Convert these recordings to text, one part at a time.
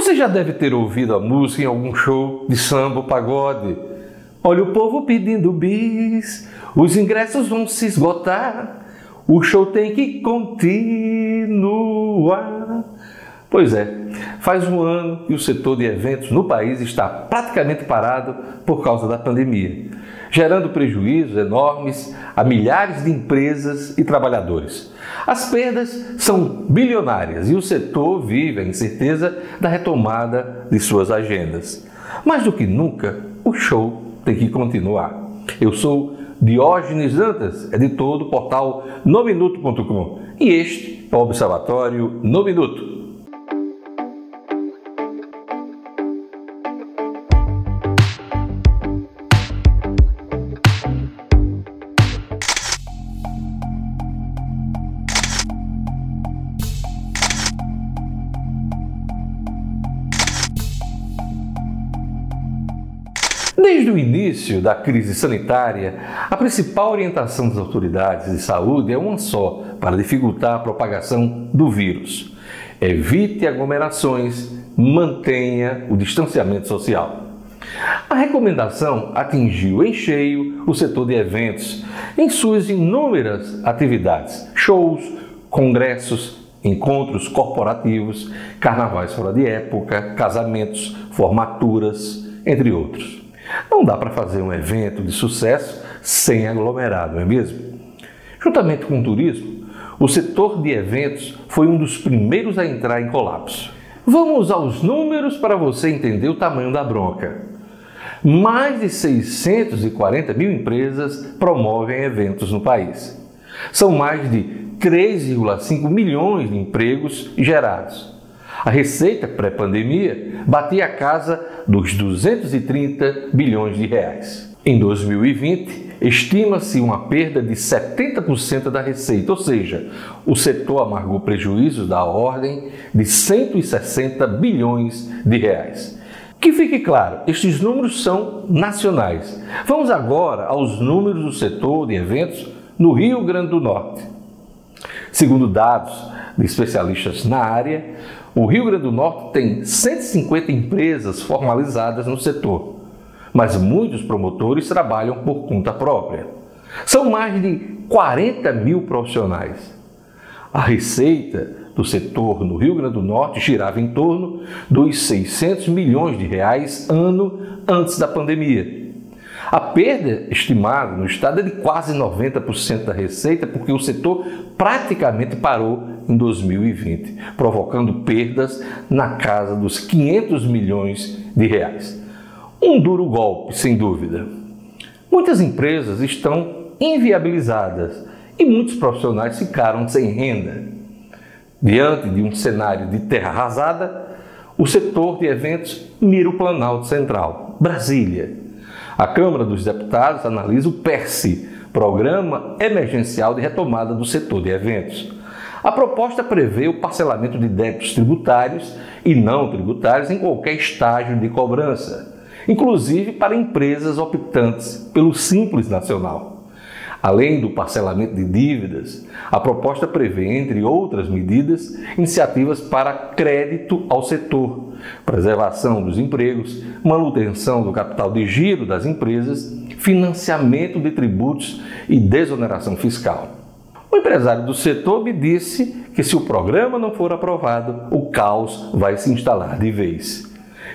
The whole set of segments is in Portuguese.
Você já deve ter ouvido a música em algum show de samba ou pagode. Olha o povo pedindo bis, os ingressos vão se esgotar, o show tem que continuar. Pois é, faz um ano que o setor de eventos no país está praticamente parado por causa da pandemia, gerando prejuízos enormes a milhares de empresas e trabalhadores. As perdas são bilionárias e o setor vive a incerteza da retomada de suas agendas. Mais do que nunca, o show tem que continuar. Eu sou Diógenes Dantas, editor do portal nominuto.com e este é o Observatório No Minuto. Desde o início da crise sanitária, a principal orientação das autoridades de saúde é uma só, para dificultar a propagação do vírus. Evite aglomerações, mantenha o distanciamento social. A recomendação atingiu em cheio o setor de eventos em suas inúmeras atividades, shows, congressos, encontros corporativos, carnavais fora de época, casamentos, formaturas, entre outros. Não dá para fazer um evento de sucesso sem aglomerado, não é mesmo? Juntamente com o turismo, o setor de eventos foi um dos primeiros a entrar em colapso. Vamos aos números para você entender o tamanho da bronca. Mais de 640 mil empresas promovem eventos no país. São mais de 3,5 milhões de empregos gerados. A receita pré-pandemia batia a casa dos 230 bilhões de reais. Em 2020, estima-se uma perda de 70% da receita, ou seja, o setor amargou prejuízos da ordem de 160 bilhões de reais. Que fique claro, estes números são nacionais. Vamos agora aos números do setor de eventos no Rio Grande do Norte. Segundo dados de especialistas na área, o Rio Grande do Norte tem 150 empresas formalizadas no setor, mas muitos promotores trabalham por conta própria. São mais de 40 mil profissionais. A receita do setor no Rio Grande do Norte girava em torno dos 600 milhões de reais ano antes da pandemia. A perda estimada no estado é de quase 90% da receita, porque o setor praticamente parou em 2020, provocando perdas na casa dos 500 milhões de reais. Um duro golpe, sem dúvida. Muitas empresas estão inviabilizadas e muitos profissionais ficaram sem renda. Diante de um cenário de terra arrasada, o setor de eventos mira o Planalto Central, Brasília a Câmara dos Deputados analisa o PERSE, Programa Emergencial de Retomada do Setor de Eventos. A proposta prevê o parcelamento de débitos tributários e não tributários em qualquer estágio de cobrança, inclusive para empresas optantes pelo Simples Nacional. Além do parcelamento de dívidas, a proposta prevê, entre outras medidas, iniciativas para crédito ao setor, preservação dos empregos, manutenção do capital de giro das empresas, financiamento de tributos e desoneração fiscal. O empresário do setor me disse que se o programa não for aprovado, o caos vai se instalar de vez.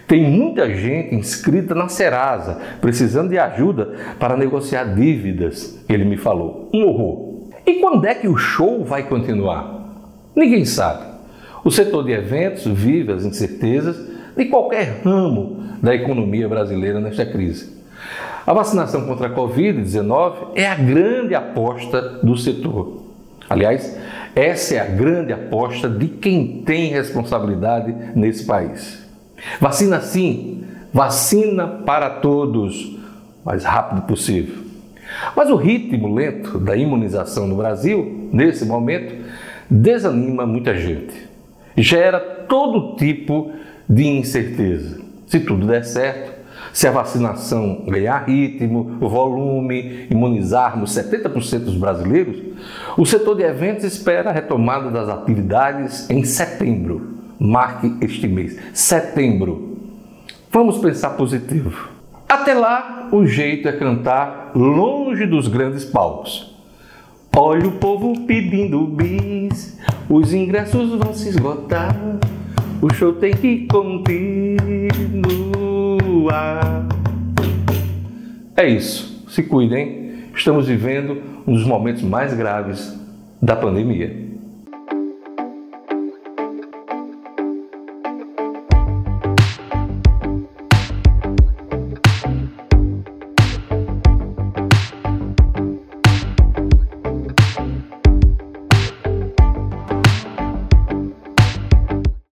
Tem muita gente inscrita na Serasa, precisando de ajuda para negociar dívidas, ele me falou. Um horror. E quando é que o show vai continuar? Ninguém sabe. O setor de eventos vive as incertezas de qualquer ramo da economia brasileira nesta crise. A vacinação contra a Covid-19 é a grande aposta do setor. Aliás, essa é a grande aposta de quem tem responsabilidade nesse país. Vacina sim, vacina para todos, o mais rápido possível. Mas o ritmo lento da imunização no Brasil, nesse momento, desanima muita gente. Gera todo tipo de incerteza. Se tudo der certo, se a vacinação ganhar ritmo, volume, imunizarmos 70% dos brasileiros, o setor de eventos espera a retomada das atividades em setembro marque este mês, setembro. Vamos pensar positivo. Até lá, o jeito é cantar longe dos grandes palcos. Olha o povo pedindo bis, os ingressos vão se esgotar, o show tem que continuar. É isso, se cuidem, estamos vivendo um dos momentos mais graves da pandemia.